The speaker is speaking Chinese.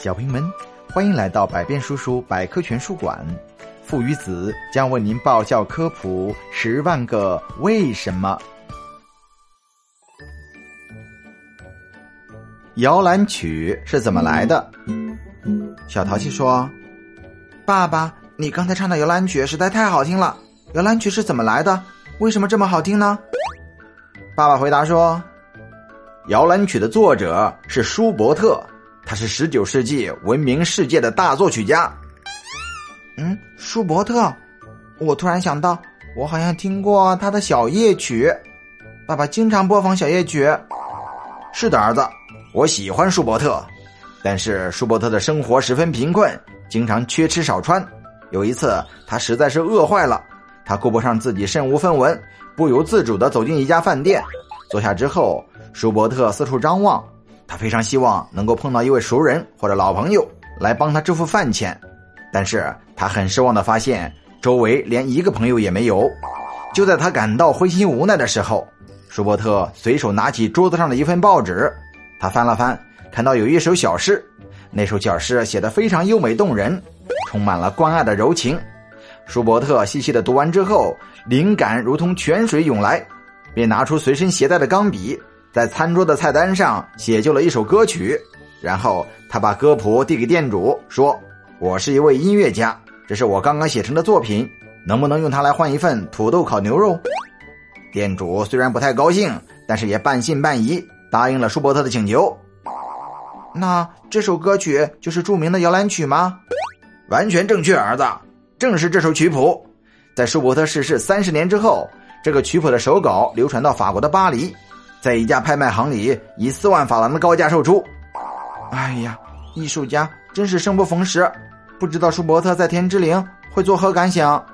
小朋友们，欢迎来到百变叔叔百科全书馆。父与子将为您爆笑科普十万个为什么。摇篮曲是怎么来的？小淘气说：“爸爸，你刚才唱的摇篮曲实在太好听了。摇篮曲是怎么来的？为什么这么好听呢？”爸爸回答说：“摇篮曲的作者是舒伯特。”他是十九世纪闻名世界的大作曲家。嗯，舒伯特，我突然想到，我好像听过他的小夜曲。爸爸经常播放小夜曲。是的，儿子，我喜欢舒伯特。但是舒伯特的生活十分贫困，经常缺吃少穿。有一次，他实在是饿坏了，他顾不上自己身无分文，不由自主的走进一家饭店，坐下之后，舒伯特四处张望。他非常希望能够碰到一位熟人或者老朋友来帮他支付饭钱，但是他很失望的发现周围连一个朋友也没有。就在他感到灰心无奈的时候，舒伯特随手拿起桌子上的一份报纸，他翻了翻，看到有一首小诗，那首小诗写得非常优美动人，充满了关爱的柔情。舒伯特细细的读完之后，灵感如同泉水涌来，便拿出随身携带的钢笔。在餐桌的菜单上写就了一首歌曲，然后他把歌谱递给店主，说：“我是一位音乐家，这是我刚刚写成的作品，能不能用它来换一份土豆烤牛肉？”店主虽然不太高兴，但是也半信半疑，答应了舒伯特的请求。那这首歌曲就是著名的摇篮曲吗？完全正确，儿子，正是这首曲谱。在舒伯特逝世三十年之后，这个曲谱的手稿流传到法国的巴黎。在一家拍卖行里，以四万法郎的高价售出。哎呀，艺术家真是生不逢时，不知道舒伯特在天之灵会作何感想。